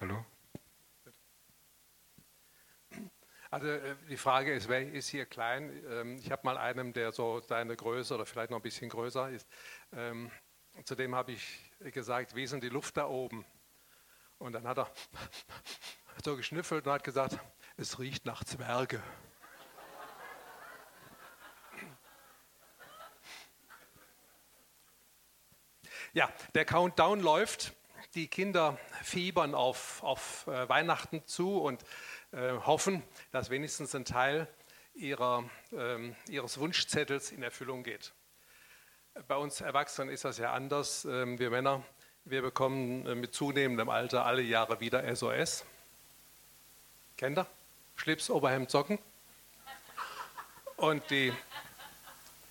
Hallo? Also äh, die Frage ist, wer ist hier klein? Ähm, ich habe mal einen, der so seine Größe oder vielleicht noch ein bisschen größer ist. Ähm, Zudem habe ich gesagt, wie ist denn die Luft da oben? Und dann hat er so geschnüffelt und hat gesagt, es riecht nach Zwerge. Ja, der Countdown läuft. Die Kinder fiebern auf, auf äh, Weihnachten zu und äh, hoffen, dass wenigstens ein Teil ihrer, äh, ihres Wunschzettels in Erfüllung geht. Bei uns Erwachsenen ist das ja anders. Ähm, wir Männer, wir bekommen äh, mit zunehmendem Alter alle Jahre wieder SOS. Kennt ihr? Schlips, Oberhemd, Socken. Und die,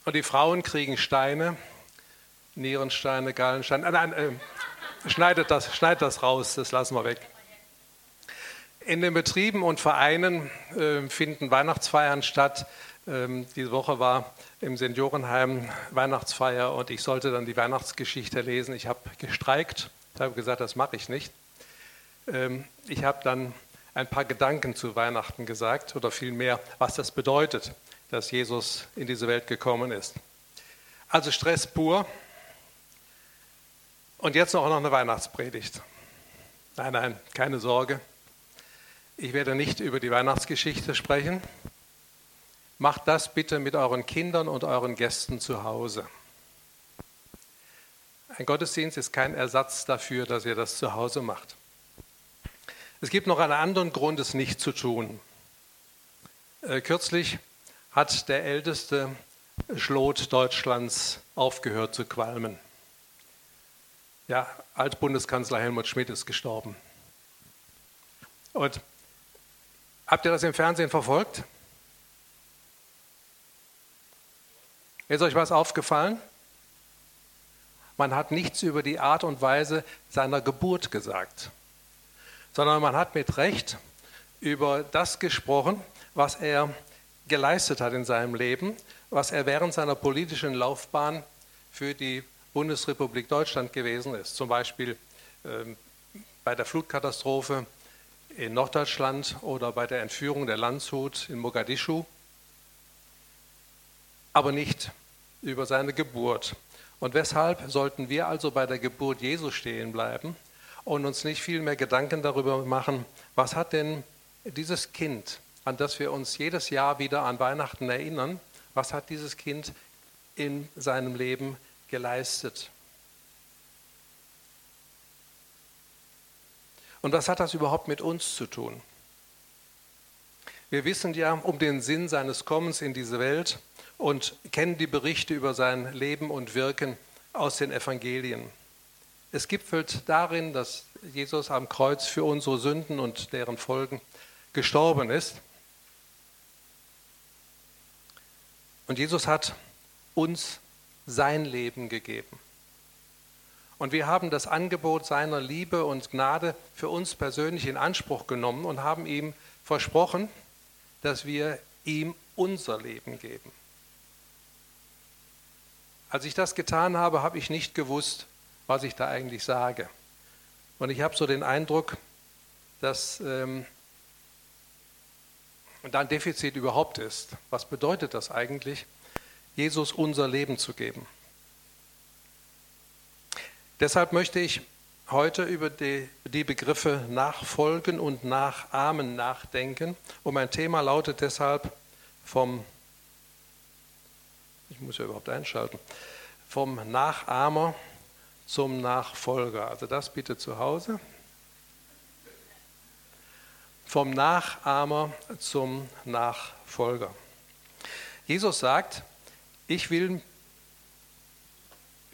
und die Frauen kriegen Steine, Nierensteine, Gallensteine. Nein, nein äh, schneidet, das, schneidet das raus, das lassen wir weg. In den Betrieben und Vereinen äh, finden Weihnachtsfeiern statt. Ähm, diese Woche war im Seniorenheim Weihnachtsfeier und ich sollte dann die Weihnachtsgeschichte lesen. Ich habe gestreikt, ich habe gesagt, das mache ich nicht. Ähm, ich habe dann ein paar Gedanken zu Weihnachten gesagt oder vielmehr, was das bedeutet, dass Jesus in diese Welt gekommen ist. Also Stress pur. Und jetzt auch noch eine Weihnachtspredigt. Nein, nein, keine Sorge. Ich werde nicht über die Weihnachtsgeschichte sprechen. Macht das bitte mit euren Kindern und euren Gästen zu Hause. Ein Gottesdienst ist kein Ersatz dafür, dass ihr das zu Hause macht. Es gibt noch einen anderen Grund, es nicht zu tun. Äh, kürzlich hat der älteste Schlot Deutschlands aufgehört zu qualmen. Ja, Altbundeskanzler Helmut Schmidt ist gestorben. Und habt ihr das im Fernsehen verfolgt? Ist euch was aufgefallen? Man hat nichts über die Art und Weise seiner Geburt gesagt sondern man hat mit Recht über das gesprochen, was er geleistet hat in seinem Leben, was er während seiner politischen Laufbahn für die Bundesrepublik Deutschland gewesen ist. Zum Beispiel äh, bei der Flutkatastrophe in Norddeutschland oder bei der Entführung der Landshut in Mogadischu, aber nicht über seine Geburt. Und weshalb sollten wir also bei der Geburt Jesu stehen bleiben und uns nicht viel mehr Gedanken darüber machen, was hat denn dieses Kind, an das wir uns jedes Jahr wieder an Weihnachten erinnern, was hat dieses Kind in seinem Leben geleistet? Und was hat das überhaupt mit uns zu tun? Wir wissen ja um den Sinn seines Kommens in diese Welt und kennen die Berichte über sein Leben und Wirken aus den Evangelien. Es gipfelt darin, dass Jesus am Kreuz für unsere Sünden und deren Folgen gestorben ist. Und Jesus hat uns sein Leben gegeben. Und wir haben das Angebot seiner Liebe und Gnade für uns persönlich in Anspruch genommen und haben ihm versprochen, dass wir ihm unser Leben geben. Als ich das getan habe, habe ich nicht gewusst, was ich da eigentlich sage. Und ich habe so den Eindruck, dass ähm, da ein Defizit überhaupt ist. Was bedeutet das eigentlich, Jesus unser Leben zu geben? Deshalb möchte ich heute über die, die, Begriffe Nachfolgen und Nachahmen nachdenken. Und mein Thema lautet deshalb vom, ich muss ja überhaupt einschalten, vom Nachahmer zum Nachfolger. Also das bitte zu Hause. Vom Nachahmer zum Nachfolger. Jesus sagt, ich will,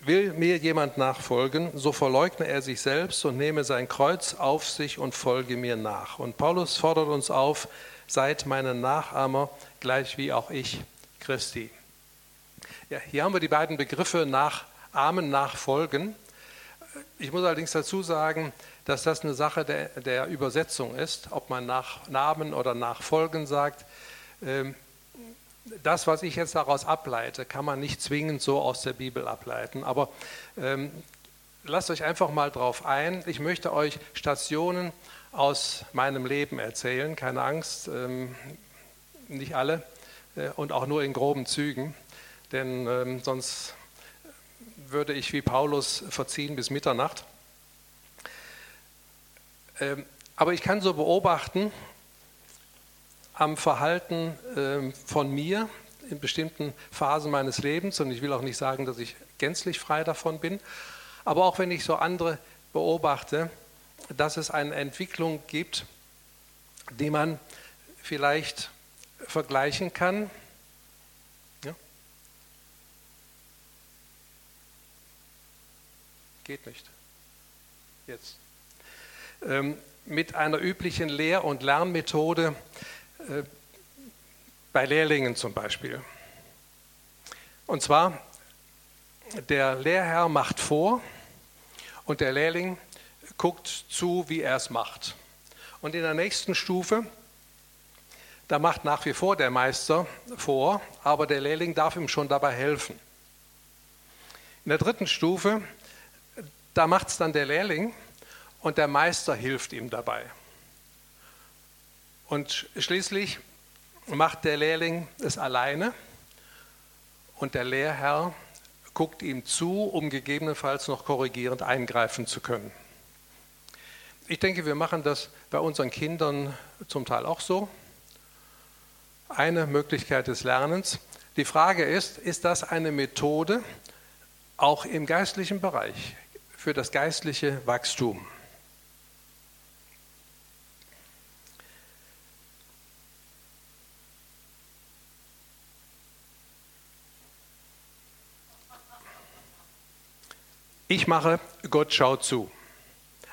will mir jemand nachfolgen, so verleugne er sich selbst und nehme sein Kreuz auf sich und folge mir nach. Und Paulus fordert uns auf, seid meine Nachahmer, gleich wie auch ich Christi. Ja, hier haben wir die beiden Begriffe nachahmen, nachfolgen. Ich muss allerdings dazu sagen, dass das eine Sache der, der Übersetzung ist, ob man nach Namen oder nach Folgen sagt. Ähm, das, was ich jetzt daraus ableite, kann man nicht zwingend so aus der Bibel ableiten. Aber ähm, lasst euch einfach mal drauf ein. Ich möchte euch Stationen aus meinem Leben erzählen. Keine Angst, ähm, nicht alle äh, und auch nur in groben Zügen, denn ähm, sonst würde ich wie Paulus verziehen bis Mitternacht. Ähm, aber ich kann so beobachten am Verhalten ähm, von mir in bestimmten Phasen meines Lebens, und ich will auch nicht sagen, dass ich gänzlich frei davon bin, aber auch wenn ich so andere beobachte, dass es eine Entwicklung gibt, die man vielleicht vergleichen kann. Ja? Geht nicht. Jetzt. Ähm, mit einer üblichen Lehr- und Lernmethode bei Lehrlingen zum Beispiel. Und zwar, der Lehrherr macht vor und der Lehrling guckt zu, wie er es macht. Und in der nächsten Stufe, da macht nach wie vor der Meister vor, aber der Lehrling darf ihm schon dabei helfen. In der dritten Stufe, da macht es dann der Lehrling und der Meister hilft ihm dabei. Und schließlich macht der Lehrling es alleine und der Lehrherr guckt ihm zu, um gegebenenfalls noch korrigierend eingreifen zu können. Ich denke, wir machen das bei unseren Kindern zum Teil auch so. Eine Möglichkeit des Lernens. Die Frage ist, ist das eine Methode auch im geistlichen Bereich für das geistliche Wachstum? Ich mache, Gott schaut zu.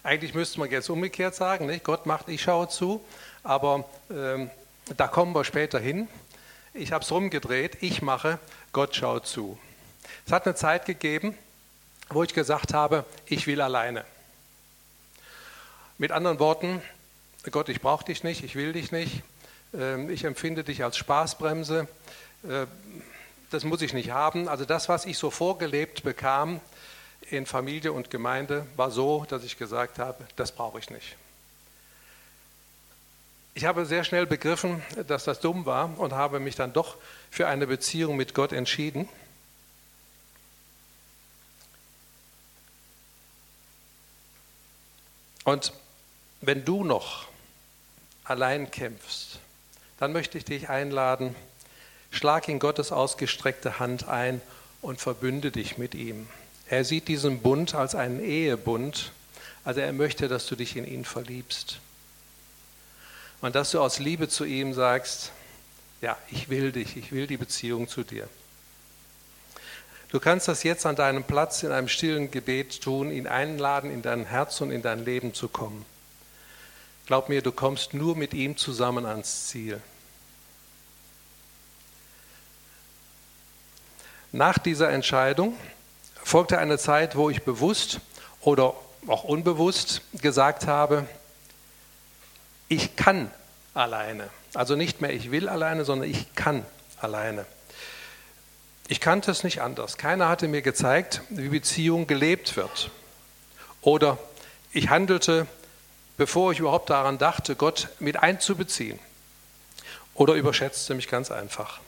Eigentlich müsste man jetzt umgekehrt sagen, nicht? Gott macht, ich schaue zu, aber ähm, da kommen wir später hin. Ich habe es rumgedreht, ich mache, Gott schaut zu. Es hat eine Zeit gegeben, wo ich gesagt habe, ich will alleine. Mit anderen Worten, Gott, ich brauche dich nicht, ich will dich nicht, ähm, ich empfinde dich als Spaßbremse, äh, das muss ich nicht haben. Also das, was ich so vorgelebt bekam, in Familie und Gemeinde war so, dass ich gesagt habe, das brauche ich nicht. Ich habe sehr schnell begriffen, dass das dumm war und habe mich dann doch für eine Beziehung mit Gott entschieden. Und wenn du noch allein kämpfst, dann möchte ich dich einladen, schlag in Gottes ausgestreckte Hand ein und verbünde dich mit ihm. Er sieht diesen Bund als einen Ehebund, also er möchte, dass du dich in ihn verliebst. Und dass du aus Liebe zu ihm sagst, ja, ich will dich, ich will die Beziehung zu dir. Du kannst das jetzt an deinem Platz in einem stillen Gebet tun, ihn einladen, in dein Herz und in dein Leben zu kommen. Glaub mir, du kommst nur mit ihm zusammen ans Ziel. Nach dieser Entscheidung folgte eine Zeit, wo ich bewusst oder auch unbewusst gesagt habe, ich kann alleine. Also nicht mehr ich will alleine, sondern ich kann alleine. Ich kannte es nicht anders. Keiner hatte mir gezeigt, wie Beziehung gelebt wird. Oder ich handelte, bevor ich überhaupt daran dachte, Gott mit einzubeziehen. Oder überschätzte mich ganz einfach.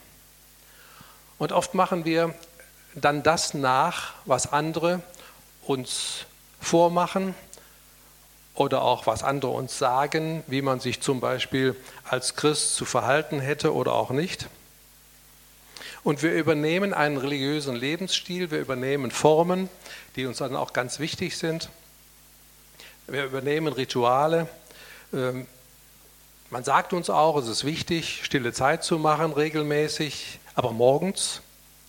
Und oft machen wir dann das nach, was andere uns vormachen oder auch was andere uns sagen, wie man sich zum Beispiel als Christ zu verhalten hätte oder auch nicht. Und wir übernehmen einen religiösen Lebensstil, wir übernehmen Formen, die uns dann auch ganz wichtig sind. Wir übernehmen Rituale. Ähm, man sagt uns auch, es ist wichtig, stille Zeit zu machen regelmäßig, aber morgens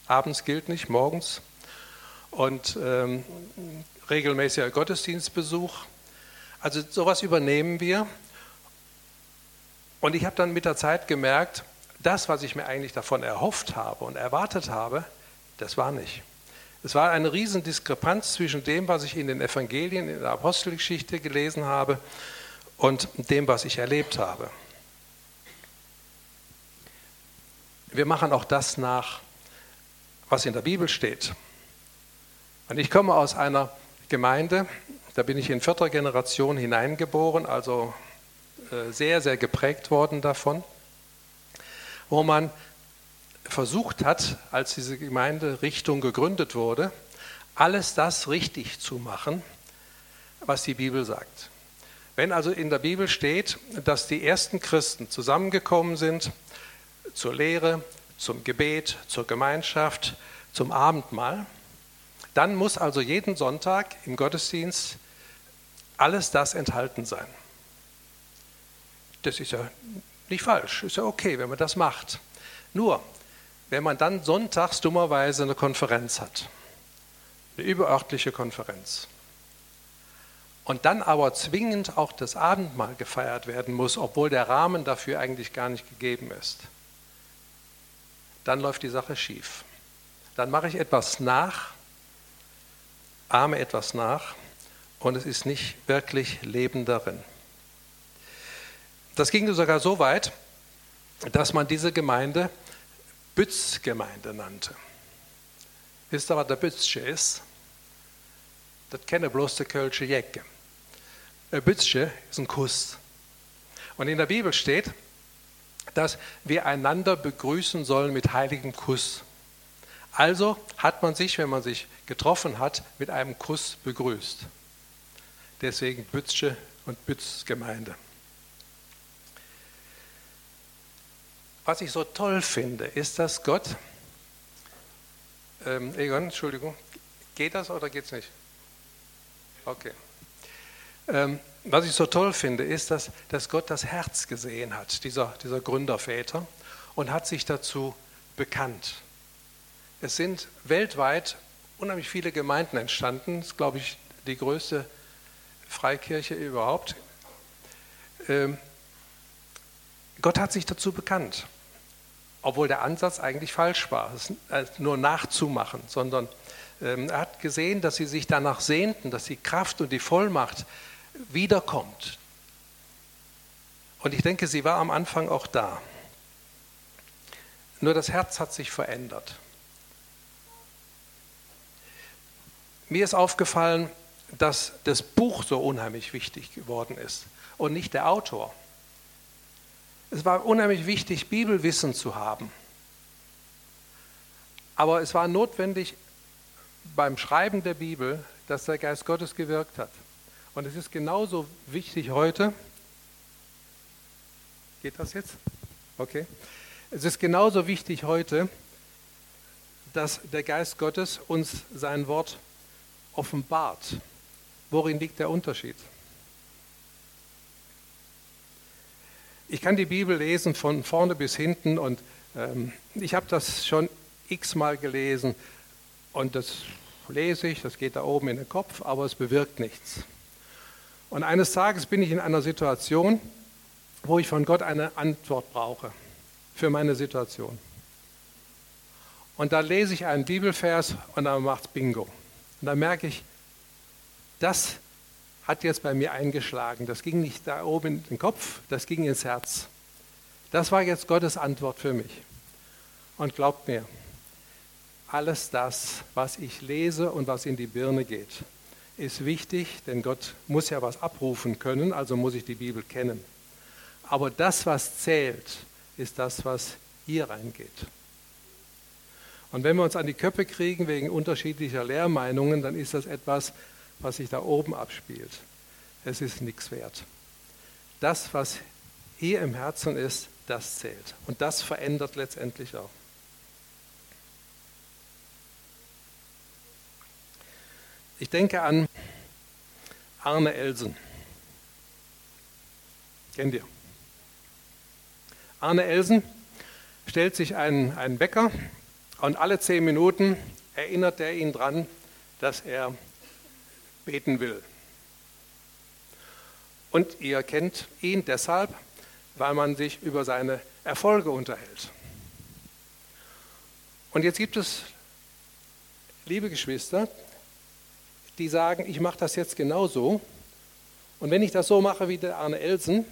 abends gilt nicht, morgens. Und ähm, regelmäßiger Gottesdienstbesuch. Also sowas übernehmen wir. Und ich habe dann mit der Zeit gemerkt, das, was ich mir eigentlich davon erhofft habe und erwartet habe, das war nicht. Es war eine Riesendiskrepanz zwischen dem, was ich in den Evangelien, in der Apostelgeschichte gelesen habe und dem, was ich erlebt habe. Wir machen auch das nach, was in der Bibel steht. Und ich komme aus einer Gemeinde, da bin ich in vierter Generation hineingeboren, also äh, sehr, sehr geprägt worden davon, wo man versucht hat, als diese Gemeinderichtung gegründet wurde, alles das richtig zu machen, was die Bibel sagt. Wenn also in der Bibel steht, dass die ersten Christen zusammengekommen sind zur Lehre, zum Gebet, zur Gemeinschaft, zum Abendmahl, dann muss also jeden Sonntag im Gottesdienst alles das enthalten sein. Das ist ja nicht falsch, ist ja okay, wenn man das macht. Nur, wenn man dann sonntags dummerweise eine Konferenz hat, eine überörtliche Konferenz, und dann aber zwingend auch das Abendmahl gefeiert werden muss, obwohl der Rahmen dafür eigentlich gar nicht gegeben ist, dann läuft die Sache schief. Dann mache ich etwas nach, ahme etwas nach und es ist nicht wirklich Leben darin. Das ging sogar so weit, dass man diese Gemeinde Bützgemeinde nannte. Wisst ihr, was der Bützsche ist? Das kenne bloß der Kölsche Jäcke. Der Bützsche ist ein Kuss. Und in der Bibel steht, dass wir einander begrüßen sollen mit heiligem Kuss. Also hat man sich, wenn man sich getroffen hat, mit einem Kuss begrüßt. Deswegen Bützsche und Bützgemeinde. Was ich so toll finde, ist, dass Gott, ähm, Egon, Entschuldigung, geht das oder geht es nicht? Okay. Ähm, was ich so toll finde, ist, dass, dass Gott das Herz gesehen hat, dieser, dieser Gründerväter, und hat sich dazu bekannt. Es sind weltweit unheimlich viele Gemeinden entstanden. Das ist, glaube ich, die größte Freikirche überhaupt. Ähm, Gott hat sich dazu bekannt, obwohl der Ansatz eigentlich falsch war, es äh, nur nachzumachen, sondern ähm, er hat gesehen, dass sie sich danach sehnten, dass die Kraft und die Vollmacht wiederkommt. Und ich denke, sie war am Anfang auch da. Nur das Herz hat sich verändert. Mir ist aufgefallen, dass das Buch so unheimlich wichtig geworden ist und nicht der Autor. Es war unheimlich wichtig, Bibelwissen zu haben. Aber es war notwendig beim Schreiben der Bibel, dass der Geist Gottes gewirkt hat. Und es ist genauso wichtig heute. Geht das jetzt? Okay. Es ist genauso wichtig heute, dass der Geist Gottes uns sein Wort offenbart. Worin liegt der Unterschied? Ich kann die Bibel lesen von vorne bis hinten und ähm, ich habe das schon x-mal gelesen und das lese ich, das geht da oben in den Kopf, aber es bewirkt nichts. Und eines Tages bin ich in einer Situation, wo ich von Gott eine Antwort brauche für meine Situation. Und da lese ich einen Bibelvers und dann macht Bingo. Und dann merke ich, das hat jetzt bei mir eingeschlagen. Das ging nicht da oben in den Kopf, das ging ins Herz. Das war jetzt Gottes Antwort für mich. Und glaubt mir, alles das, was ich lese und was in die Birne geht, ist wichtig, denn Gott muss ja was abrufen können, also muss ich die Bibel kennen. Aber das, was zählt, ist das, was hier reingeht. Und wenn wir uns an die Köpfe kriegen wegen unterschiedlicher Lehrmeinungen, dann ist das etwas, was sich da oben abspielt. Es ist nichts wert. Das, was hier im Herzen ist, das zählt. Und das verändert letztendlich auch. Ich denke an Arne Elsen. Kennt ihr? Arne Elsen stellt sich einen, einen Bäcker und alle zehn Minuten erinnert er ihn daran, dass er beten will. Und ihr kennt ihn deshalb, weil man sich über seine Erfolge unterhält. Und jetzt gibt es, liebe Geschwister, die sagen, ich mache das jetzt genauso. Und wenn ich das so mache wie der Arne Elsen,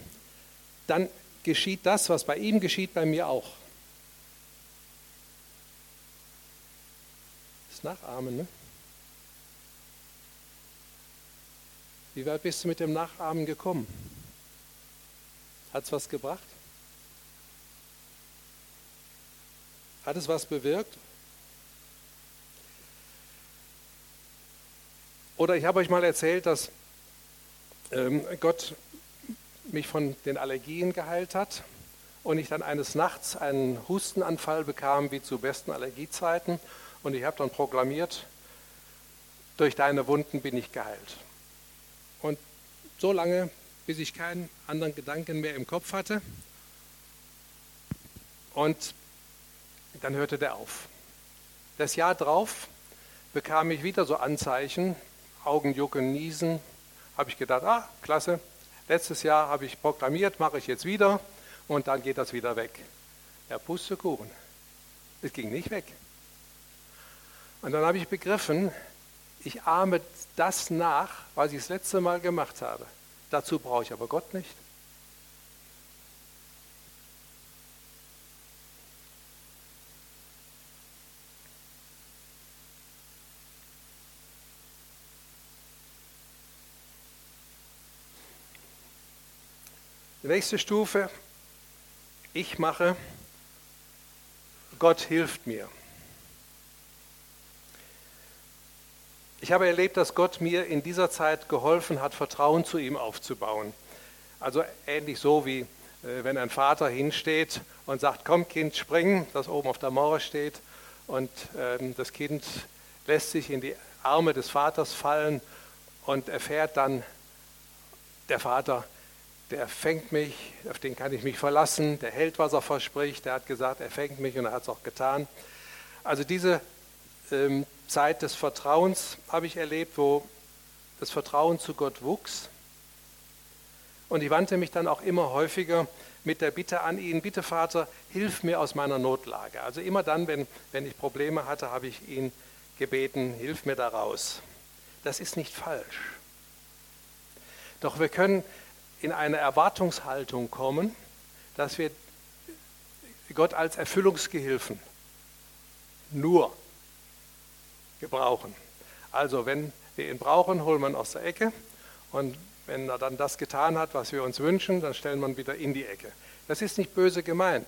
dann geschieht das, was bei ihm geschieht, bei mir auch. Das Nachahmen, ne? Wie weit bist du mit dem Nachahmen gekommen? Hat es was gebracht? Hat es was bewirkt? Oder ich habe euch mal erzählt, dass ähm, Gott mich von den Allergien geheilt hat und ich dann eines Nachts einen Hustenanfall bekam, wie zu besten Allergiezeiten. Und ich habe dann proklamiert, durch deine Wunden bin ich geheilt. Und so lange, bis ich keinen anderen Gedanken mehr im Kopf hatte. Und dann hörte der auf. Das Jahr drauf bekam ich wieder so Anzeichen, Augenjucken, Niesen. Habe ich gedacht, ah, klasse, letztes Jahr habe ich proklamiert, mache ich jetzt wieder und dann geht das wieder weg. Ja, Pustekuchen. Es ging nicht weg. Und dann habe ich begriffen, ich ahme das nach, was ich das letzte Mal gemacht habe. Dazu brauche ich aber Gott nicht. Die nächste Stufe, ich mache, Gott hilft mir. Ich habe erlebt, dass Gott mir in dieser Zeit geholfen hat, Vertrauen zu ihm aufzubauen. Also ähnlich so wie äh, wenn ein Vater hinsteht und sagt, komm Kind, spring, das oben auf der Mauer steht und ähm, das Kind lässt sich in die Arme des Vaters fallen und erfährt dann, der Vater der fängt mich, auf den kann ich mich verlassen, der hält, was er verspricht, der hat gesagt, er fängt mich und er hat es auch getan. Also diese ähm, Zeit des Vertrauens habe ich erlebt, wo das Vertrauen zu Gott wuchs. Und ich wandte mich dann auch immer häufiger mit der Bitte an ihn, bitte Vater, hilf mir aus meiner Notlage. Also immer dann, wenn, wenn ich Probleme hatte, habe ich ihn gebeten, hilf mir daraus. Das ist nicht falsch. Doch wir können in eine Erwartungshaltung kommen, dass wir Gott als Erfüllungsgehilfen nur gebrauchen. Also wenn wir ihn brauchen, holen wir ihn aus der Ecke und wenn er dann das getan hat, was wir uns wünschen, dann stellen wir ihn wieder in die Ecke. Das ist nicht böse gemeint,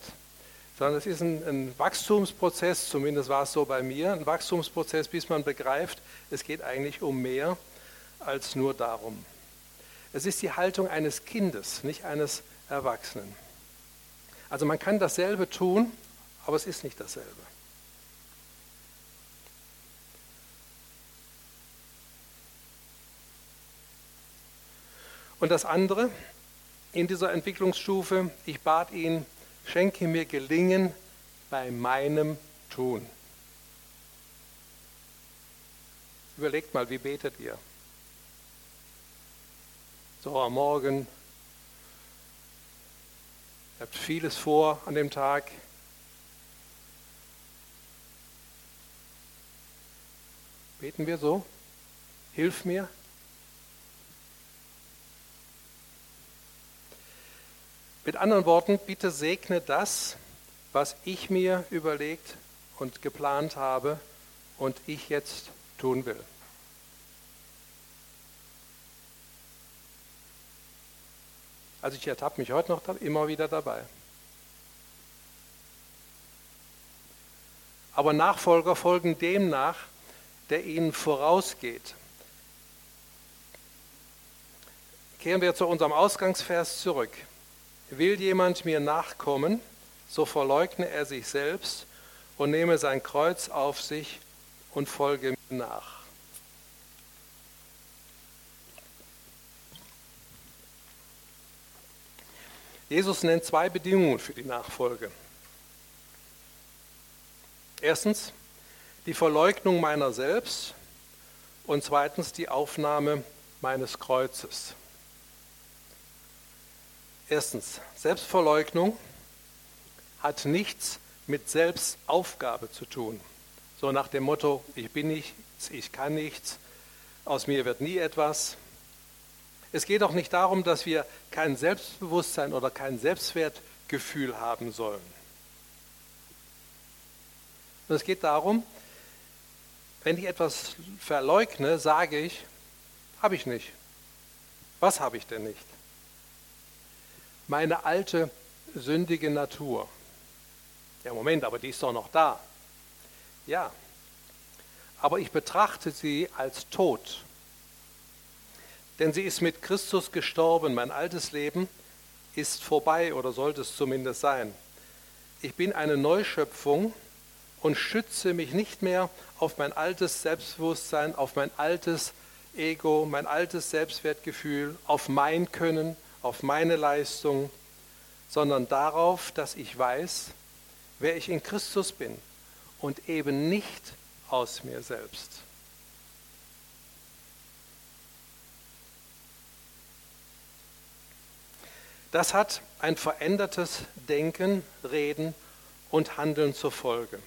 sondern es ist ein, ein Wachstumsprozess, zumindest war es so bei mir, ein Wachstumsprozess, bis man begreift, es geht eigentlich um mehr als nur darum. Es ist die Haltung eines Kindes, nicht eines Erwachsenen. Also man kann dasselbe tun, aber es ist nicht dasselbe. Und das andere in dieser Entwicklungsstufe, ich bat ihn, schenke mir Gelingen bei meinem Tun. Überlegt mal, wie betet ihr? So am Morgen. Ihr habt vieles vor an dem Tag. Beten wir so? Hilf mir. Mit anderen Worten, bitte segne das, was ich mir überlegt und geplant habe und ich jetzt tun will. Also ich ertappe mich heute noch immer wieder dabei. Aber Nachfolger folgen dem nach, der ihnen vorausgeht. Kehren wir zu unserem Ausgangsvers zurück. Will jemand mir nachkommen, so verleugne er sich selbst und nehme sein Kreuz auf sich und folge mir nach. Jesus nennt zwei Bedingungen für die Nachfolge. Erstens die Verleugnung meiner selbst und zweitens die Aufnahme meines Kreuzes. Erstens, Selbstverleugnung hat nichts mit Selbstaufgabe zu tun. So nach dem Motto, ich bin nichts, ich kann nichts, aus mir wird nie etwas, es geht auch nicht darum, dass wir kein Selbstbewusstsein oder kein Selbstwertgefühl haben sollen. Es geht darum, wenn ich etwas verleugne, sage ich, habe ich nicht. Was habe ich denn nicht? meine alte sündige Natur. Ja, Moment, aber die ist doch noch da. Ja, aber ich betrachte sie als tot. Denn sie ist mit Christus gestorben. Mein altes Leben ist vorbei oder sollte es zumindest sein. Ich bin eine Neuschöpfung und schütze mich nicht mehr auf mein altes Selbstbewusstsein, auf mein altes Ego, mein altes Selbstwertgefühl, auf mein Können, auf meine Leistung, sondern darauf, dass ich weiß, wer ich in Christus bin und eben nicht aus mir selbst. Das hat ein verändertes Denken, Reden und Handeln zur Folge.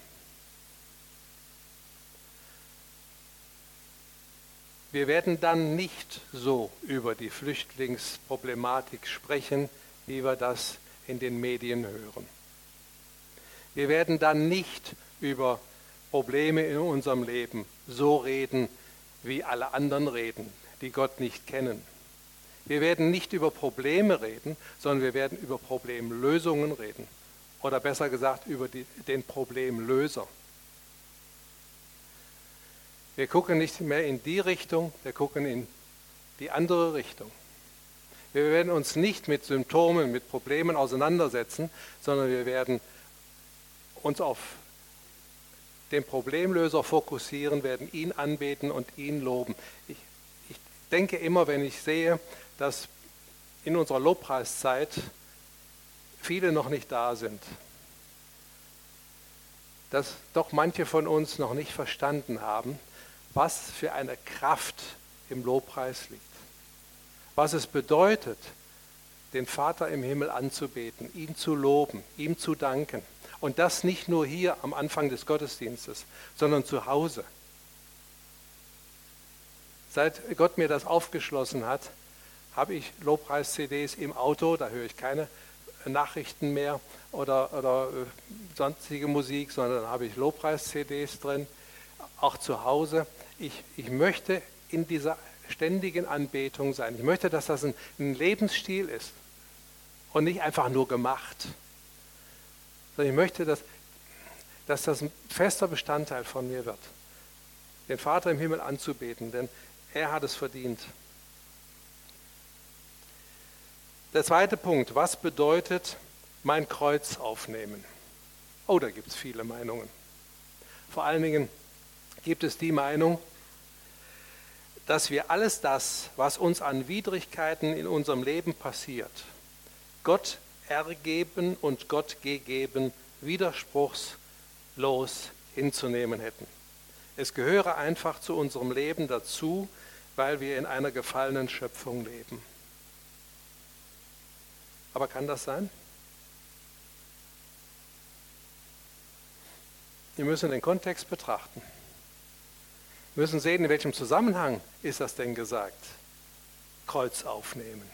Wir werden dann nicht so über die Flüchtlingsproblematik sprechen, wie wir das in den Medien hören. Wir werden dann nicht über Probleme in unserem Leben so reden, wie alle anderen reden, die Gott nicht kennen. Wir werden nicht über Probleme reden, sondern wir werden über Problemlösungen reden. Oder besser gesagt, über die, den Problemlöser. Wir gucken nicht mehr in die Richtung, wir gucken in die andere Richtung. Wir werden uns nicht mit Symptomen, mit Problemen auseinandersetzen, sondern wir werden uns auf den Problemlöser fokussieren, werden ihn anbeten und ihn loben. Ich, denke immer, wenn ich sehe, dass in unserer Lobpreiszeit viele noch nicht da sind, dass doch manche von uns noch nicht verstanden haben, was für eine Kraft im Lobpreis liegt. Was es bedeutet, den Vater im Himmel anzubeten, ihn zu loben, ihm zu danken. Und das nicht nur hier am Anfang des Gottesdienstes, sondern zu Hause. Seit Gott mir das aufgeschlossen hat, habe ich Lobpreis-CDs im Auto, da höre ich keine Nachrichten mehr oder, oder äh, sonstige Musik, sondern habe ich Lobpreis-CDs drin auch zu Hause. Ich, ich möchte in dieser ständigen Anbetung sein. Ich möchte, dass das ein, ein Lebensstil ist und nicht einfach nur gemacht. Sondern ich möchte, dass, dass das ein fester Bestandteil von mir wird. Den Vater im Himmel anzubeten, denn er hat es verdient. Der zweite Punkt, was bedeutet mein Kreuz aufnehmen? Oh, da gibt es viele Meinungen. Vor allen Dingen gibt es die Meinung, dass wir alles das, was uns an Widrigkeiten in unserem Leben passiert, Gott ergeben und Gott gegeben, widerspruchslos hinzunehmen hätten. Es gehöre einfach zu unserem Leben dazu, weil wir in einer gefallenen Schöpfung leben. Aber kann das sein? Wir müssen den Kontext betrachten. Wir müssen sehen, in welchem Zusammenhang ist das denn gesagt? Kreuz aufnehmen.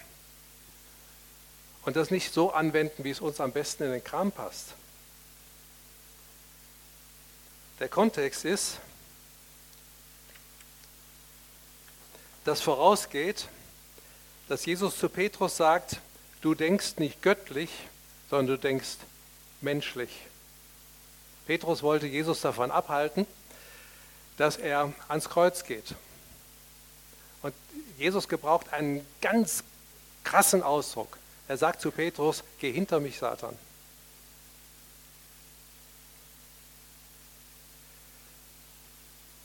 Und das nicht so anwenden, wie es uns am besten in den Kram passt. Der Kontext ist, dass vorausgeht, dass Jesus zu Petrus sagt, du denkst nicht göttlich, sondern du denkst menschlich. Petrus wollte Jesus davon abhalten, dass er ans Kreuz geht. Und Jesus gebraucht einen ganz krassen Ausdruck. Er sagt zu Petrus, geh hinter mich, Satan.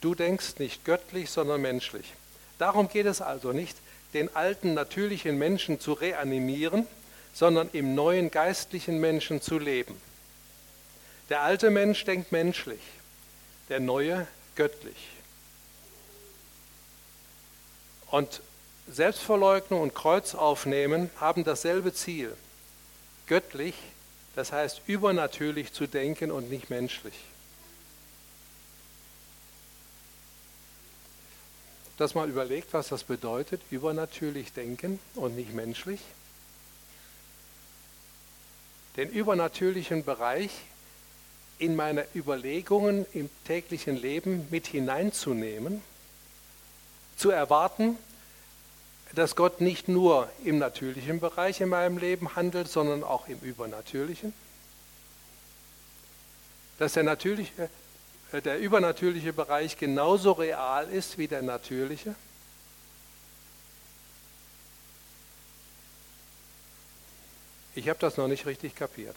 Du denkst nicht göttlich, sondern menschlich. Darum geht es also nicht, den alten natürlichen Menschen zu reanimieren, sondern im neuen geistlichen Menschen zu leben. Der alte Mensch denkt menschlich, der neue göttlich. Und Selbstverleugnung und Kreuz aufnehmen haben dasselbe Ziel. Göttlich, das heißt übernatürlich zu denken und nicht menschlich. Das mal überlegt, was das bedeutet, übernatürlich denken und nicht menschlich. Den übernatürlichen Bereich in meine Überlegungen im täglichen Leben mit hineinzunehmen, zu erwarten, dass Gott nicht nur im natürlichen Bereich in meinem Leben handelt, sondern auch im übernatürlichen. Dass der, natürliche, der übernatürliche Bereich genauso real ist wie der natürliche. Ich habe das noch nicht richtig kapiert.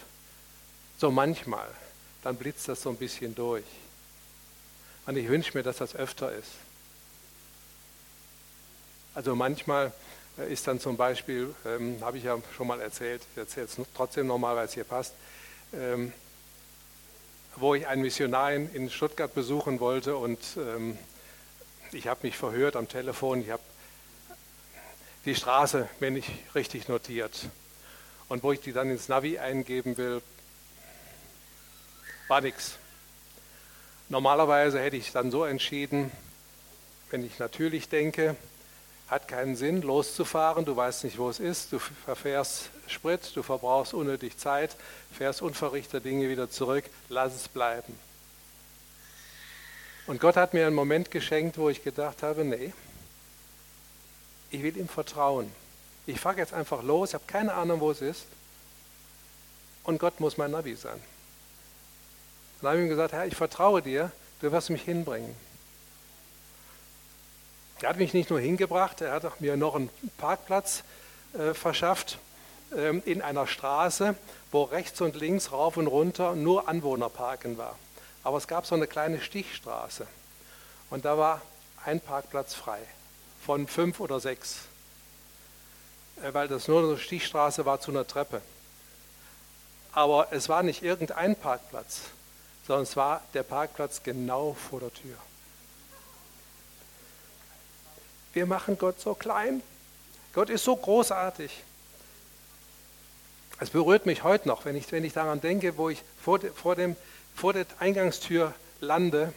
So manchmal, dann blitzt das so ein bisschen durch. Und ich wünsche mir, dass das öfter ist. Also manchmal äh, ist dann zum Beispiel, ähm, habe ich ja schon mal erzählt, ich erzähle es trotzdem nochmal, weil es hier passt, ähm, wo ich einen Missionar in, Stuttgart besuchen wollte und ähm, ich habe mich verhört am Telefon, ich habe die Straße mir nicht richtig notiert. Und wo ich die dann ins Navi eingeben will, war nichts. Normalerweise hätte ich dann so entschieden, wenn ich natürlich denke, hat keinen Sinn, loszufahren, du weißt nicht, wo es ist, du verfährst Sprit, du verbrauchst unnötig Zeit, fährst unverrichter Dinge wieder zurück, lass es bleiben. Und Gott hat mir einen Moment geschenkt, wo ich gedacht habe, nee, ich will ihm vertrauen. Ich fahre jetzt einfach los, ich habe keine Ahnung, wo es ist. Und Gott muss mein Navi sein. Dann habe ich ihm gesagt, Herr, ich vertraue dir, du wirst mich hinbringen. Er hat mich nicht nur hingebracht, er hat mir noch einen Parkplatz äh, verschafft in einer Straße, wo rechts und links, rauf und runter nur Anwohnerparken war. Aber es gab so eine kleine Stichstraße und da war ein Parkplatz frei von fünf oder sechs, äh, weil das nur eine Stichstraße war zu einer Treppe. Aber es war nicht irgendein Parkplatz, sondern es war der Parkplatz genau vor der Tür. Wir machen Gott so klein. Gott ist so großartig. Es berührt mich heute noch, wenn ich, wenn ich daran denke, wo ich vor, de, vor, dem, vor der Eingangstür lande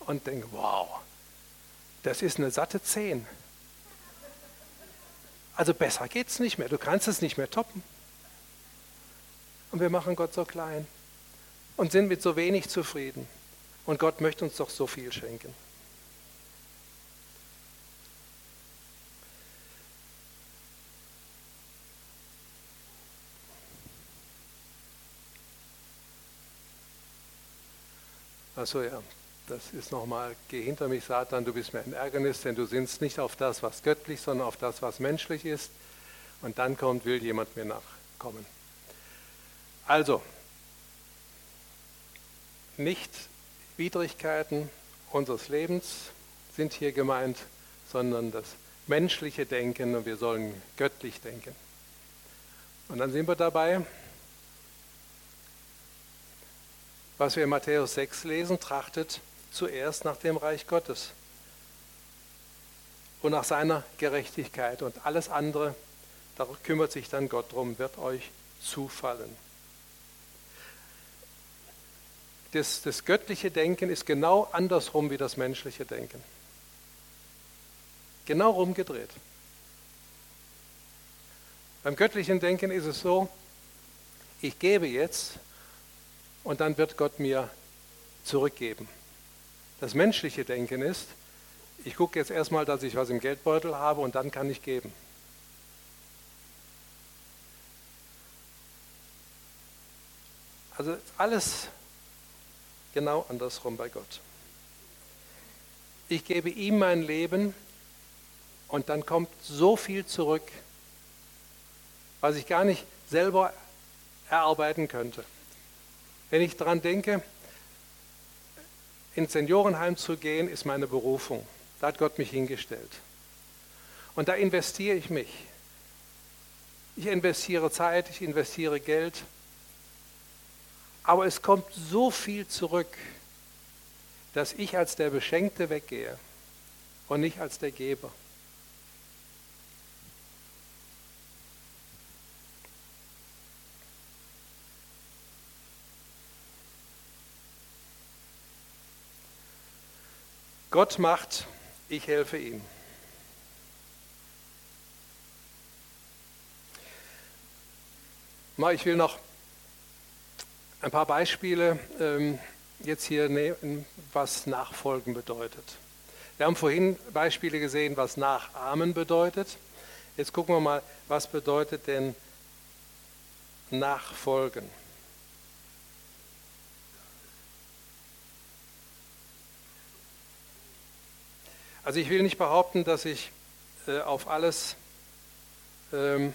und denke, wow, das ist eine satte 10. Also besser geht es nicht mehr. Du kannst es nicht mehr toppen. Und wir machen Gott so klein und sind mit so wenig zufrieden. Und Gott möchte uns doch so viel schenken. Achso, ja, das ist nochmal, geh hinter mich, Satan, du bist mir ein Ärgernis, denn du sinnst nicht auf das, was göttlich, sondern auf das, was menschlich ist. Und dann kommt, will jemand mir nachkommen. Also, nicht Widrigkeiten unseres Lebens sind hier gemeint, sondern das menschliche Denken und wir sollen göttlich denken. Und dann sind wir dabei, was wir in Matthäus 6 lesen, trachtet zuerst nach dem Reich Gottes und nach seiner Gerechtigkeit und alles andere, da kümmert sich dann Gott drum, wird euch zufallen. Das, das göttliche Denken ist genau andersrum wie das menschliche Denken. Genau rumgedreht. Beim göttlichen Denken ist es so, ich gebe jetzt und dann wird Gott mir zurückgeben. Das menschliche Denken ist, ich gucke jetzt erstmal, dass ich was im Geldbeutel habe und dann kann ich geben. Also alles genau andersrum bei Gott. Ich gebe ihm mein Leben und dann kommt so viel zurück, was ich gar nicht selber erarbeiten könnte. Wenn ich daran denke, ins Seniorenheim zu gehen, ist meine Berufung. Da hat Gott mich hingestellt. Und da investiere ich mich. Ich investiere Zeit, ich investiere Geld. Aber es kommt so viel zurück, dass ich als der Beschenkte weggehe und nicht als der Geber. Gott macht, ich helfe ihm. Ich will noch ein paar Beispiele ähm, jetzt hier nehmen, was Nachfolgen bedeutet. Wir haben vorhin Beispiele gesehen, was Nachahmen bedeutet. Jetzt gucken wir mal, was bedeutet denn nachfolgen? Also ich will nicht behaupten, dass ich äh, auf alles ähm,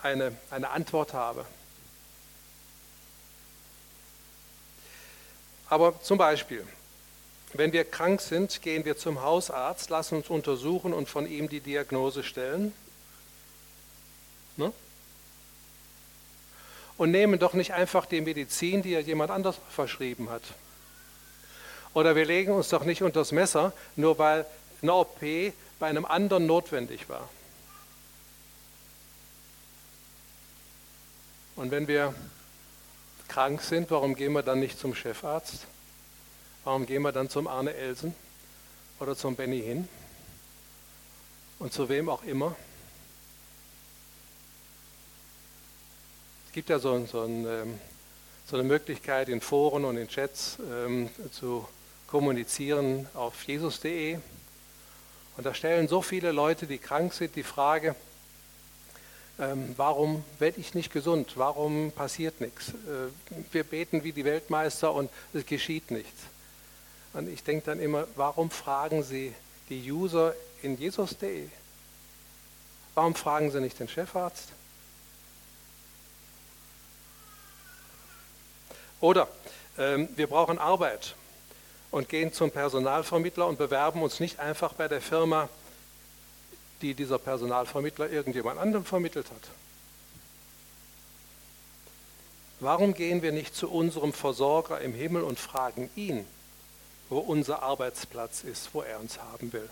eine, eine Antwort habe. Aber zum Beispiel, wenn wir krank sind, gehen wir zum Hausarzt, lassen uns untersuchen und von ihm die Diagnose stellen. Ne? Und nehmen doch nicht einfach die Medizin, die ja jemand anders verschrieben hat. Oder wir legen uns doch nicht unter das Messer, nur weil eine OP bei einem anderen notwendig war. Und wenn wir krank sind, warum gehen wir dann nicht zum Chefarzt? Warum gehen wir dann zum Arne Elsen oder zum Benny hin? Und zu wem auch immer? Es gibt ja so, so, ein, ähm, so eine Möglichkeit in Foren und in Chats ähm, zu kommunizieren auf jesus.de. Und da stellen so viele Leute, die krank sind, die Frage, ähm, warum werde ich nicht gesund? Warum passiert nichts? Äh, wir beten wie die Weltmeister und es geschieht nichts. Und ich denke dann immer, warum fragen Sie die User in Jesus.de? Warum fragen Sie nicht den Chefarzt? Oder ähm, wir brauchen Arbeit und gehen zum Personalvermittler und bewerben uns nicht einfach bei der Firma, die dieser Personalvermittler irgendjemand anderem vermittelt hat. Warum gehen wir nicht zu unserem Versorger im Himmel und fragen ihn, wo unser Arbeitsplatz ist, wo er uns haben will?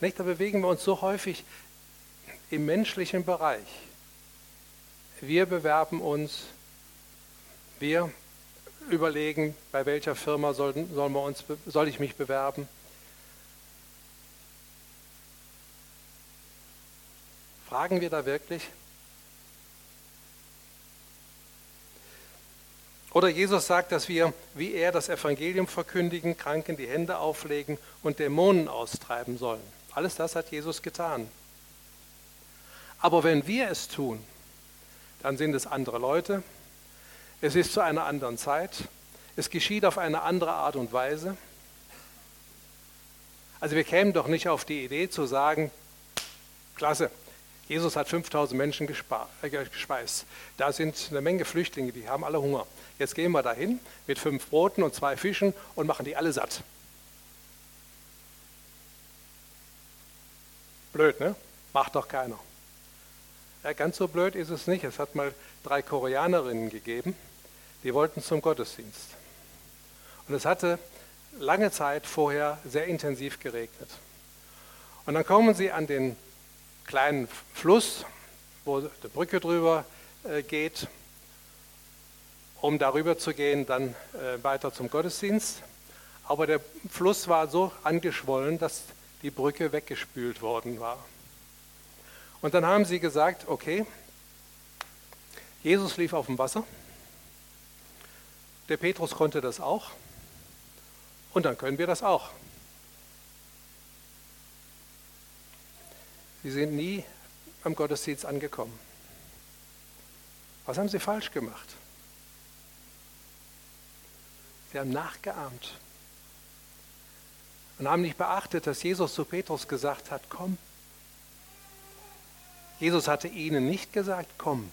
Nicht, da bewegen wir uns so häufig im menschlichen Bereich. Wir bewerben uns, wir überlegen, bei welcher Firma sollten, sollen wir uns, soll ich mich bewerben. Fragen wir da wirklich? Oder Jesus sagt, dass wir, wie er das Evangelium verkündigen, Kranken die Hände auflegen und Dämonen austreiben sollen. Alles das hat Jesus getan. Aber wenn wir es tun, dann sind es andere Leute, es ist zu einer anderen Zeit. Es geschieht auf eine andere Art und Weise. Also wir kämen doch nicht auf die Idee zu sagen, klasse, Jesus hat 5000 Menschen äh, gespeist. Da sind eine Menge Flüchtlinge, die haben alle Hunger. Jetzt gehen wir dahin mit fünf Broten und zwei Fischen und machen die alle satt. Blöd, ne? Macht doch keiner. Ja, ganz so blöd ist es nicht. Es hat mal drei Koreanerinnen gegeben, die wollten zum Gottesdienst. Und es hatte lange Zeit vorher sehr intensiv geregnet. Und dann kommen sie an den kleinen Fluss, wo die Brücke drüber äh, geht, um darüber zu gehen, dann äh, weiter zum Gottesdienst. Aber der Fluss war so angeschwollen, dass die Brücke weggespült worden war. Und dann haben sie gesagt, okay, Jesus lief auf dem Wasser, der Petrus konnte das auch und dann können wir das auch. Sie sind nie am Gottesdienst angekommen. Was haben sie falsch gemacht? Sie haben nachgeahmt und haben nicht beachtet, dass Jesus zu Petrus gesagt hat, komm. Jesus hatte ihnen nicht gesagt, komm.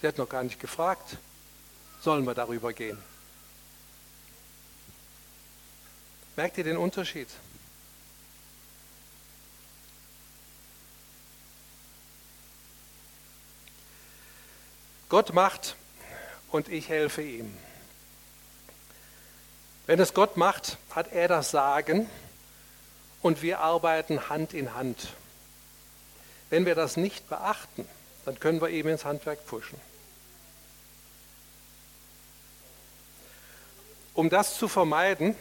Sie hat noch gar nicht gefragt, sollen wir darüber gehen. Merkt ihr den Unterschied? Gott macht und ich helfe ihm. Wenn es Gott macht, hat er das Sagen und wir arbeiten Hand in Hand. Wenn wir das nicht beachten, dann können wir eben ins Handwerk pfuschen. Um das zu vermeiden,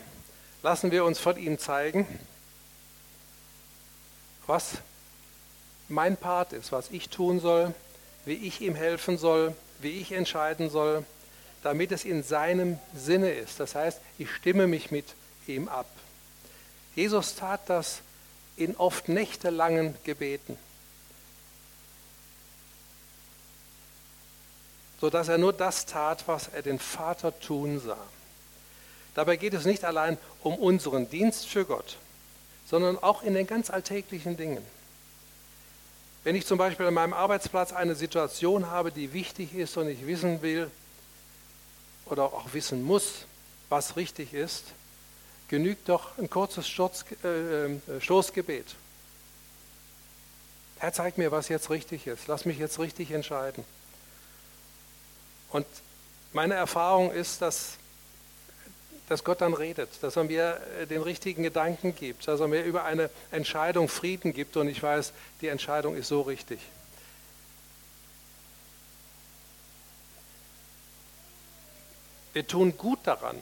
lassen wir uns von ihm zeigen, was mein Part ist, was ich tun soll, wie ich ihm helfen soll, wie ich entscheiden soll, damit es in seinem Sinne ist. Das heißt, ich stimme mich mit ihm ab. Jesus tat das in oft nächtelangen Gebeten, sodass er nur das tat, was er den Vater tun sah. Dabei geht es nicht allein um unseren Dienst für Gott, sondern auch in den ganz alltäglichen Dingen. Wenn ich zum Beispiel an meinem Arbeitsplatz eine Situation habe, die wichtig ist und ich wissen will oder auch wissen muss, was richtig ist, genügt doch ein kurzes Sturz, äh, äh, Stoßgebet. Herr, zeig mir, was jetzt richtig ist. Lass mich jetzt richtig entscheiden. Und meine Erfahrung ist, dass, dass Gott dann redet, dass er mir äh, den richtigen Gedanken gibt, dass er mir über eine Entscheidung Frieden gibt und ich weiß, die Entscheidung ist so richtig. Wir tun gut daran,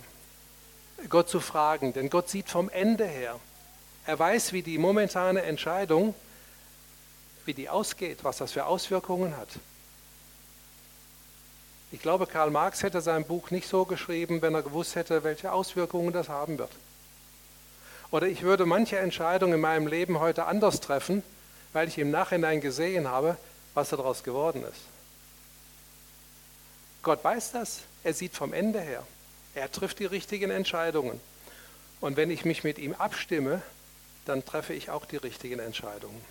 Gott zu fragen, denn Gott sieht vom Ende her. Er weiß, wie die momentane Entscheidung, wie die ausgeht, was das für Auswirkungen hat. Ich glaube, Karl Marx hätte sein Buch nicht so geschrieben, wenn er gewusst hätte, welche Auswirkungen das haben wird. Oder ich würde manche Entscheidungen in meinem Leben heute anders treffen, weil ich im Nachhinein gesehen habe, was daraus geworden ist. Gott weiß das. Er sieht vom Ende her. Er trifft die richtigen Entscheidungen. Und wenn ich mich mit ihm abstimme, dann treffe ich auch die richtigen Entscheidungen.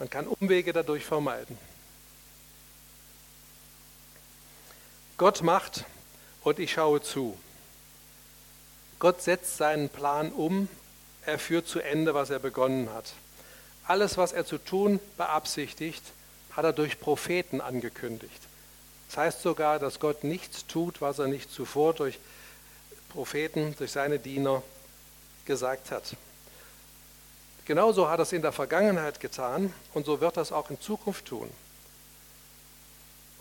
Man kann Umwege dadurch vermeiden. Gott macht und ich schaue zu. Gott setzt seinen Plan um, er führt zu Ende, was er begonnen hat. Alles, was er zu tun beabsichtigt, hat er durch Propheten angekündigt. Das heißt sogar, dass Gott nichts tut, was er nicht zuvor durch Propheten, durch seine Diener gesagt hat. Genauso hat er es in der Vergangenheit getan und so wird er es auch in Zukunft tun.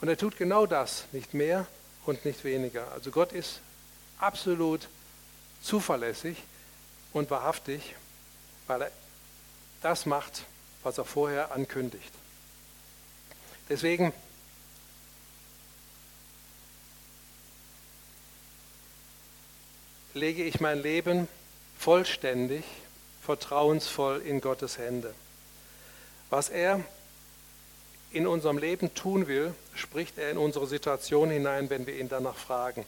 Und er tut genau das, nicht mehr und nicht weniger. Also Gott ist absolut zuverlässig und wahrhaftig, weil er das macht, was er vorher ankündigt. Deswegen lege ich mein Leben vollständig, vertrauensvoll in Gottes Hände. Was er in unserem Leben tun will, spricht er in unsere Situation hinein, wenn wir ihn danach fragen.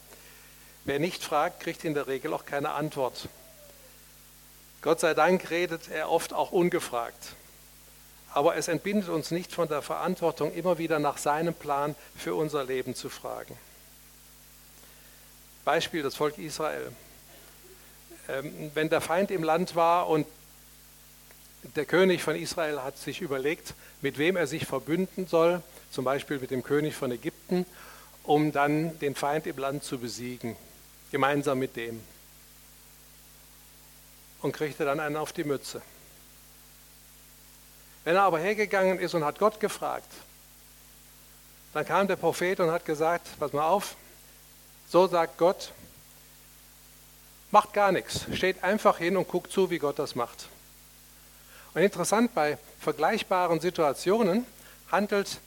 Wer nicht fragt, kriegt in der Regel auch keine Antwort. Gott sei Dank redet er oft auch ungefragt. Aber es entbindet uns nicht von der Verantwortung, immer wieder nach seinem Plan für unser Leben zu fragen. Beispiel das Volk Israel. Ähm, wenn der Feind im Land war und der König von Israel hat sich überlegt, mit wem er sich verbünden soll, zum Beispiel mit dem König von Ägypten, um dann den Feind im Land zu besiegen, gemeinsam mit dem. Und kriegte dann einen auf die Mütze. Wenn er aber hergegangen ist und hat Gott gefragt, dann kam der Prophet und hat gesagt, pass mal auf, so sagt Gott, macht gar nichts, steht einfach hin und guckt zu, wie Gott das macht. Und interessant, bei vergleichbaren Situationen handelt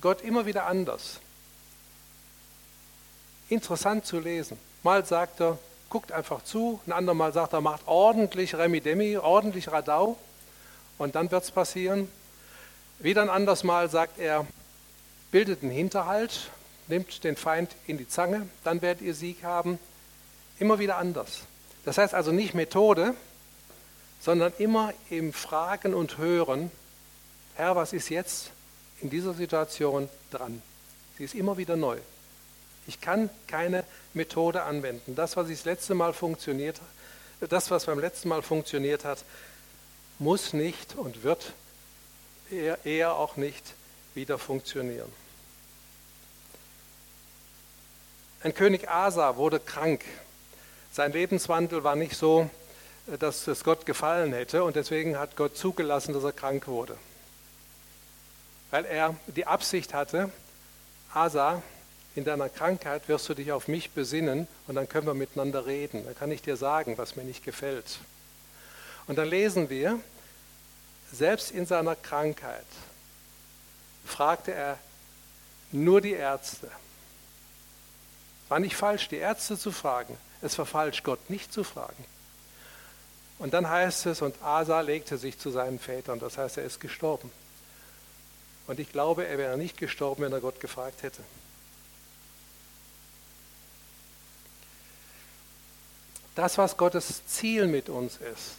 Gott immer wieder anders. Interessant zu lesen. Mal sagt er, guckt einfach zu, ein andermal sagt er, macht ordentlich Remi-Demi, ordentlich Radau und dann wird es passieren. Wieder ein anderes Mal sagt er, bildet einen Hinterhalt, nimmt den Feind in die Zange, dann werdet ihr Sieg haben. Immer wieder anders. Das heißt also nicht Methode, sondern immer im Fragen und Hören, Herr, was ist jetzt in dieser Situation dran? Sie ist immer wieder neu. Ich kann keine Methode anwenden. Das, was das letzte Mal funktioniert, das, was beim letzten Mal funktioniert hat, muss nicht und wird eher, eher auch nicht wieder funktionieren. Ein König Asa wurde krank sein Lebenswandel war nicht so, dass es Gott gefallen hätte und deswegen hat Gott zugelassen, dass er krank wurde. Weil er die Absicht hatte, Asa, in deiner Krankheit wirst du dich auf mich besinnen und dann können wir miteinander reden. Dann kann ich dir sagen, was mir nicht gefällt. Und dann lesen wir, selbst in seiner Krankheit fragte er nur die Ärzte. War nicht falsch, die Ärzte zu fragen. Es war falsch, Gott nicht zu fragen. Und dann heißt es, und Asa legte sich zu seinen Vätern, das heißt, er ist gestorben. Und ich glaube, er wäre nicht gestorben, wenn er Gott gefragt hätte. Das, was Gottes Ziel mit uns ist,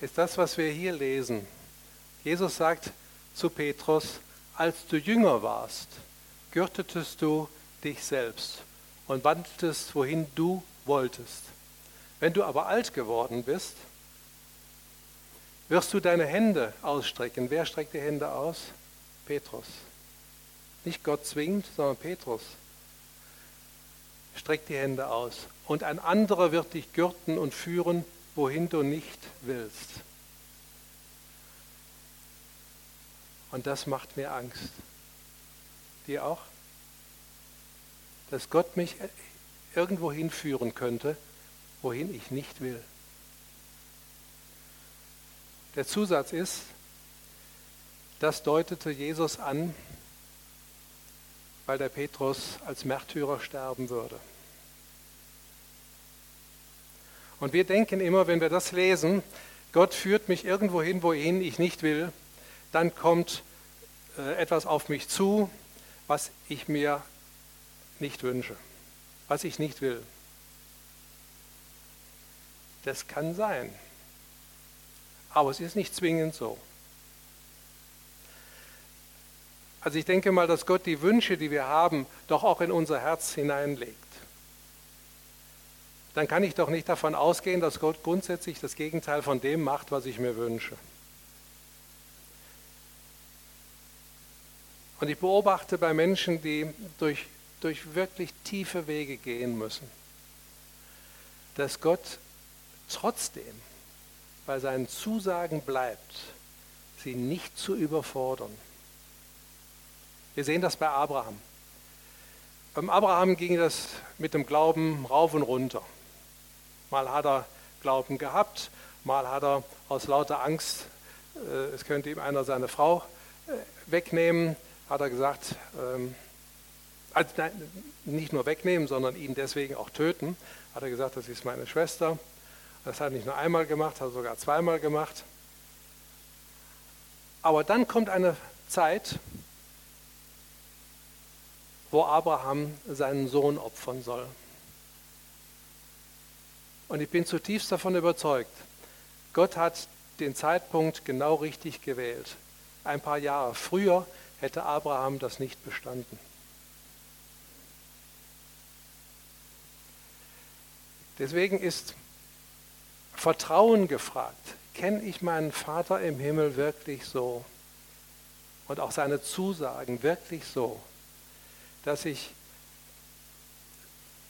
ist das, was wir hier lesen. Jesus sagt zu Petrus, als du jünger warst, gürtetest du dich selbst und wandeltest, wohin du wolltest. Wenn du aber alt geworden bist, wirst du deine Hände ausstrecken. Wer streckt die Hände aus? Petrus. Nicht Gott zwingt, sondern Petrus. Streckt die Hände aus. Und ein anderer wird dich gürten und führen, wohin du nicht willst. Und das macht mir Angst. Dir auch? Dass Gott mich irgendwo hinführen könnte, wohin ich nicht will. Der Zusatz ist, das deutete Jesus an, weil der Petrus als Märtyrer sterben würde. Und wir denken immer, wenn wir das lesen, Gott führt mich irgendwo hin, wohin ich nicht will, dann kommt äh, etwas auf mich zu, was ich mir nicht wünsche, was ich nicht will. Das kann sein. Aber es ist nicht zwingend so. Also ich denke mal, dass Gott die Wünsche, die wir haben, doch auch in unser Herz hineinlegt. Dann kann ich doch nicht davon ausgehen, dass Gott grundsätzlich das Gegenteil von dem macht, was ich mir wünsche. Und ich beobachte bei Menschen, die durch, durch wirklich tiefe Wege gehen müssen, dass Gott trotzdem bei seinen Zusagen bleibt, sie nicht zu überfordern. Wir sehen das bei Abraham. Beim Abraham ging das mit dem Glauben rauf und runter. Mal hat er Glauben gehabt, mal hat er aus lauter Angst, äh, es könnte ihm einer seine Frau äh, wegnehmen, hat er gesagt, ähm, also nicht nur wegnehmen, sondern ihn deswegen auch töten, hat er gesagt, das ist meine Schwester. Das hat er nicht nur einmal gemacht, hat er sogar zweimal gemacht. Aber dann kommt eine Zeit, wo Abraham seinen Sohn opfern soll. Und ich bin zutiefst davon überzeugt, Gott hat den Zeitpunkt genau richtig gewählt. Ein paar Jahre früher hätte Abraham das nicht bestanden. Deswegen ist Vertrauen gefragt. Kenne ich meinen Vater im Himmel wirklich so? Und auch seine Zusagen wirklich so, dass ich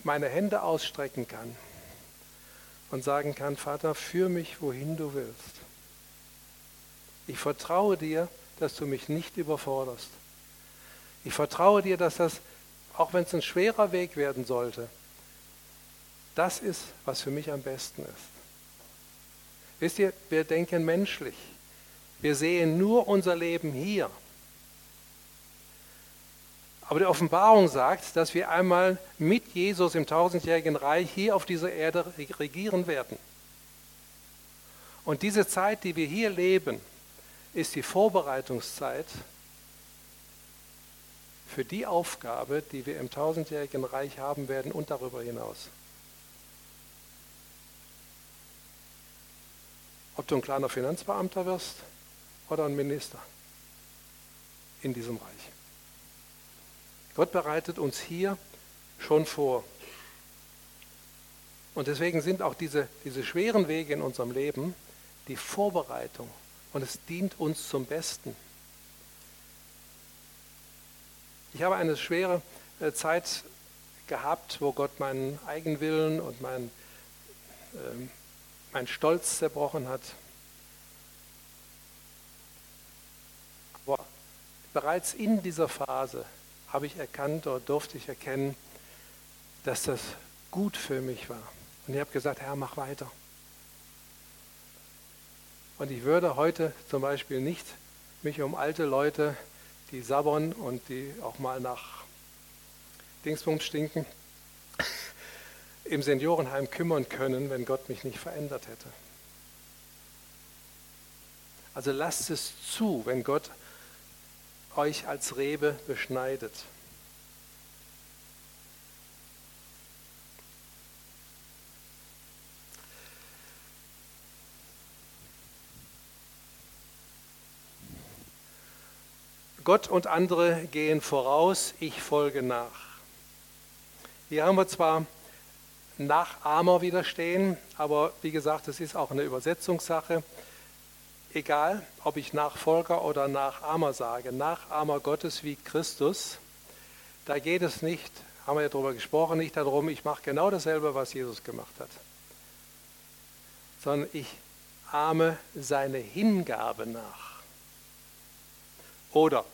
meine Hände ausstrecken kann und sagen kann, Vater, führ mich, wohin du willst. Ich vertraue dir, dass du mich nicht überforderst. Ich vertraue dir, dass das, auch wenn es ein schwerer Weg werden sollte, das ist, was für mich am besten ist. Wisst ihr, wir denken menschlich. Wir sehen nur unser Leben hier. Aber die Offenbarung sagt, dass wir einmal mit Jesus im tausendjährigen Reich hier auf dieser Erde regieren werden. Und diese Zeit, die wir hier leben, ist die Vorbereitungszeit für die Aufgabe, die wir im tausendjährigen Reich haben werden und darüber hinaus. Ob du ein kleiner Finanzbeamter wirst oder ein Minister in diesem Reich. Gott bereitet uns hier schon vor. Und deswegen sind auch diese, diese schweren Wege in unserem Leben die Vorbereitung. Und es dient uns zum Besten. Ich habe eine schwere äh, Zeit gehabt, wo Gott meinen Eigenwillen und mein, ähm, mein Stolz zerbrochen hat. Aber bereits in dieser Phase habe ich erkannt oder durfte ich erkennen, dass das gut für mich war. Und ich habe gesagt, Herr, mach weiter. Und ich würde heute zum Beispiel nicht mich um alte Leute, die sabbern und die auch mal nach Dingsbums stinken, im Seniorenheim kümmern können, wenn Gott mich nicht verändert hätte. Also lasst es zu, wenn Gott euch als Rebe beschneidet. Gott und andere gehen voraus, ich folge nach. Hier haben wir zwar Nachahmer widerstehen, aber wie gesagt, es ist auch eine Übersetzungssache. Egal, ob ich Nachfolger oder Nachahmer sage, Nachahmer Gottes wie Christus, da geht es nicht, haben wir ja darüber gesprochen, nicht darum, ich mache genau dasselbe, was Jesus gemacht hat, sondern ich ahme seine Hingabe nach. Oder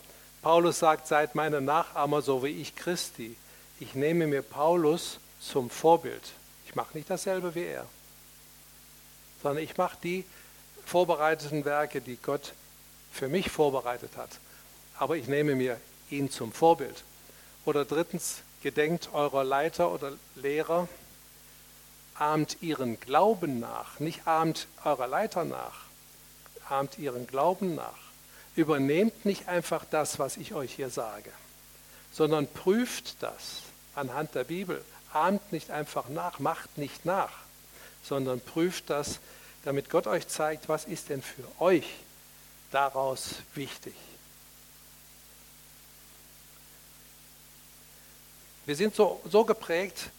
Paulus sagt, seid meine Nachahmer, so wie ich Christi. Ich nehme mir Paulus zum Vorbild. Ich mache nicht dasselbe wie er, sondern ich mache die vorbereiteten Werke, die Gott für mich vorbereitet hat. Aber ich nehme mir ihn zum Vorbild. Oder drittens, gedenkt eurer Leiter oder Lehrer, ahmt ihren Glauben nach, nicht ahmt eurer Leiter nach, ahmt ihren Glauben nach. Übernehmt nicht einfach das, was ich euch hier sage, sondern prüft das anhand der Bibel. Ahmt nicht einfach nach, macht nicht nach, sondern prüft das, damit Gott euch zeigt, was ist denn für euch daraus wichtig. Wir sind so, so geprägt,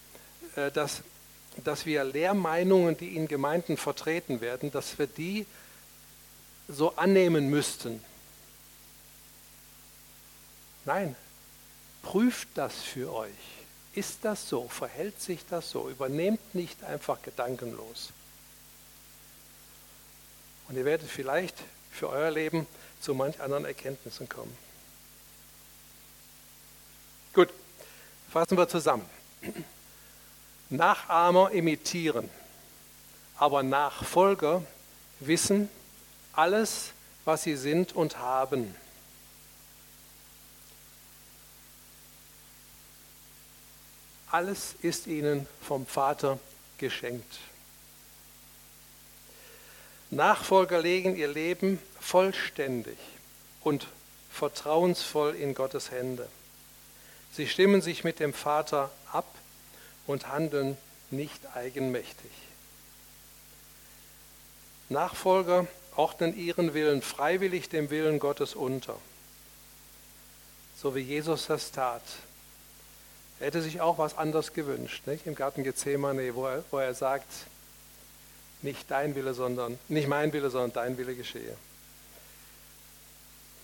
äh, dass, dass wir Lehrmeinungen, die in Gemeinden vertreten werden, dass wir die so annehmen müssten. Nein, prüft das für euch. Ist das so? Verhält sich das so? Übernehmt nicht einfach gedankenlos. Und ihr werdet vielleicht für euer Leben zu manch anderen Erkenntnissen kommen. Gut, fassen wir zusammen. Nachahmer imitieren, aber Nachfolger wissen alles, was sie sind und haben. Alles ist ihnen vom Vater geschenkt. Nachfolger legen ihr Leben vollständig und vertrauensvoll in Gottes Hände. Sie stimmen sich mit dem Vater ab und handeln nicht eigenmächtig. Nachfolger ordnen ihren Willen freiwillig dem Willen Gottes unter, so wie Jesus das tat er hätte sich auch was anderes gewünscht, nicht? im Garten Gethsemane, wo er, wo er sagt, nicht dein Wille, sondern, nicht mein Wille, sondern dein Wille geschehe.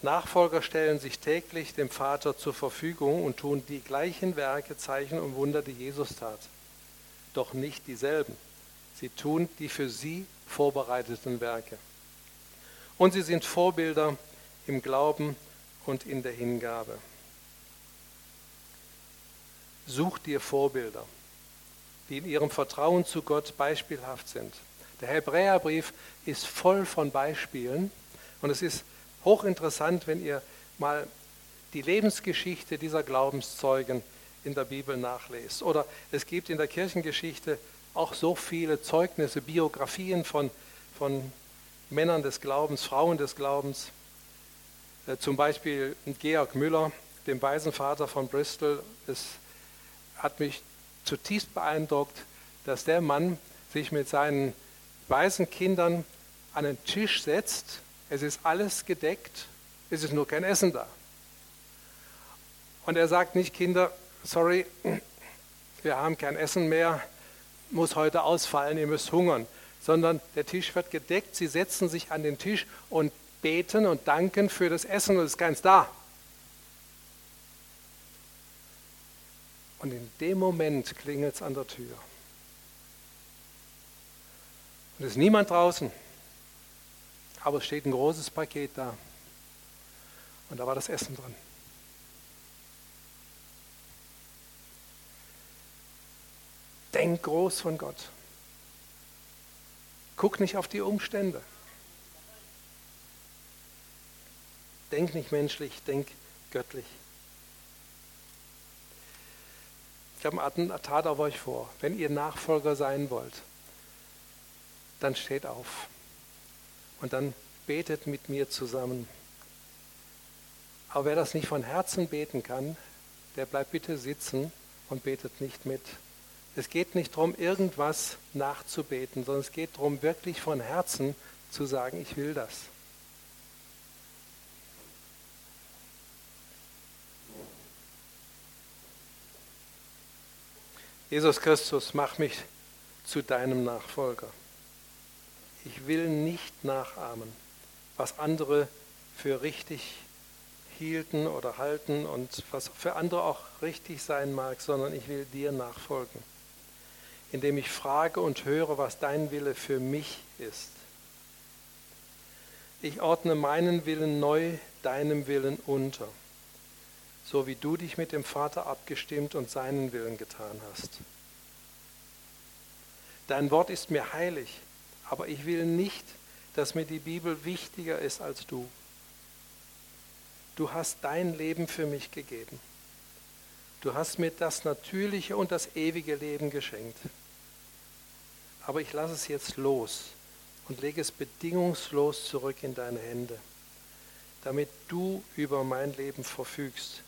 Nachfolger stellen sich täglich dem Vater zur Verfügung und tun die gleichen Werke, Zeichen und Wunder, die Jesus tat. Doch nicht dieselben. Sie tun die für sie vorbereiteten Werke. Und sie sind Vorbilder im Glauben und in der Hingabe. Such dir Vorbilder, die in ihrem Vertrauen zu Gott beispielhaft sind. Der Hebräerbrief ist voll von Beispielen und es ist hochinteressant, wenn ihr mal die Lebensgeschichte dieser Glaubenszeugen in der Bibel nachlest. Oder es gibt in der Kirchengeschichte auch so viele Zeugnisse, Biografien von, von Männern des Glaubens, Frauen des Glaubens. Äh, zum Beispiel Georg Müller, dem Waisenvater von Bristol, ist hat mich zutiefst beeindruckt, dass der Mann sich mit seinen weißen Kindern an den Tisch setzt. Es ist alles gedeckt, es ist nur kein Essen da. Und er sagt nicht, Kinder, sorry, wir haben kein Essen mehr, muss heute ausfallen, ihr müsst hungern, sondern der Tisch wird gedeckt, sie setzen sich an den Tisch und beten und danken für das Essen und es ist keins da. Und in dem Moment klingelt es an der Tür. Und es ist niemand draußen, aber es steht ein großes Paket da. Und da war das Essen drin. Denk groß von Gott. Guck nicht auf die Umstände. Denk nicht menschlich, denk göttlich. Ich habe ein Attentat auf euch vor. Wenn ihr Nachfolger sein wollt, dann steht auf. Und dann betet mit mir zusammen. Aber wer das nicht von Herzen beten kann, der bleibt bitte sitzen und betet nicht mit. Es geht nicht darum, irgendwas nachzubeten, sondern es geht darum, wirklich von Herzen zu sagen, ich will das. Jesus Christus, mach mich zu deinem Nachfolger. Ich will nicht nachahmen, was andere für richtig hielten oder halten und was für andere auch richtig sein mag, sondern ich will dir nachfolgen, indem ich frage und höre, was dein Wille für mich ist. Ich ordne meinen Willen neu deinem Willen unter, so wie du dich mit dem Vater abgestimmt und seinen Willen getan hast. Dein Wort ist mir heilig, aber ich will nicht, dass mir die Bibel wichtiger ist als du du hast dein Leben für mich gegeben. Du hast mir das natürliche und das ewige Leben geschenkt. Aber ich lasse es jetzt los und lege es bedingungslos zurück in deine Hände, damit du über mein Leben verfügst,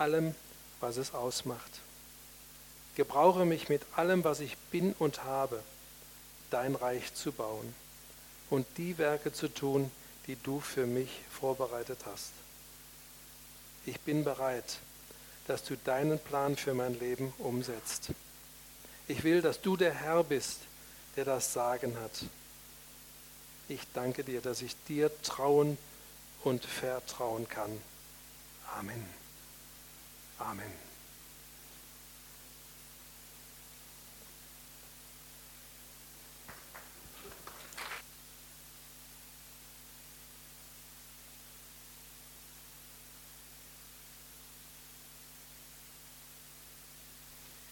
allem, was es ausmacht. Gebrauche mich mit allem, was ich bin und habe, dein Reich zu bauen und die Werke zu tun, die du für mich vorbereitet hast. Ich bin bereit, dass du deinen Plan für mein Leben umsetzt. Ich will, dass du der Herr bist, der das Sagen hat. Ich danke dir, dass ich dir trauen und vertrauen kann. Amen. Amen.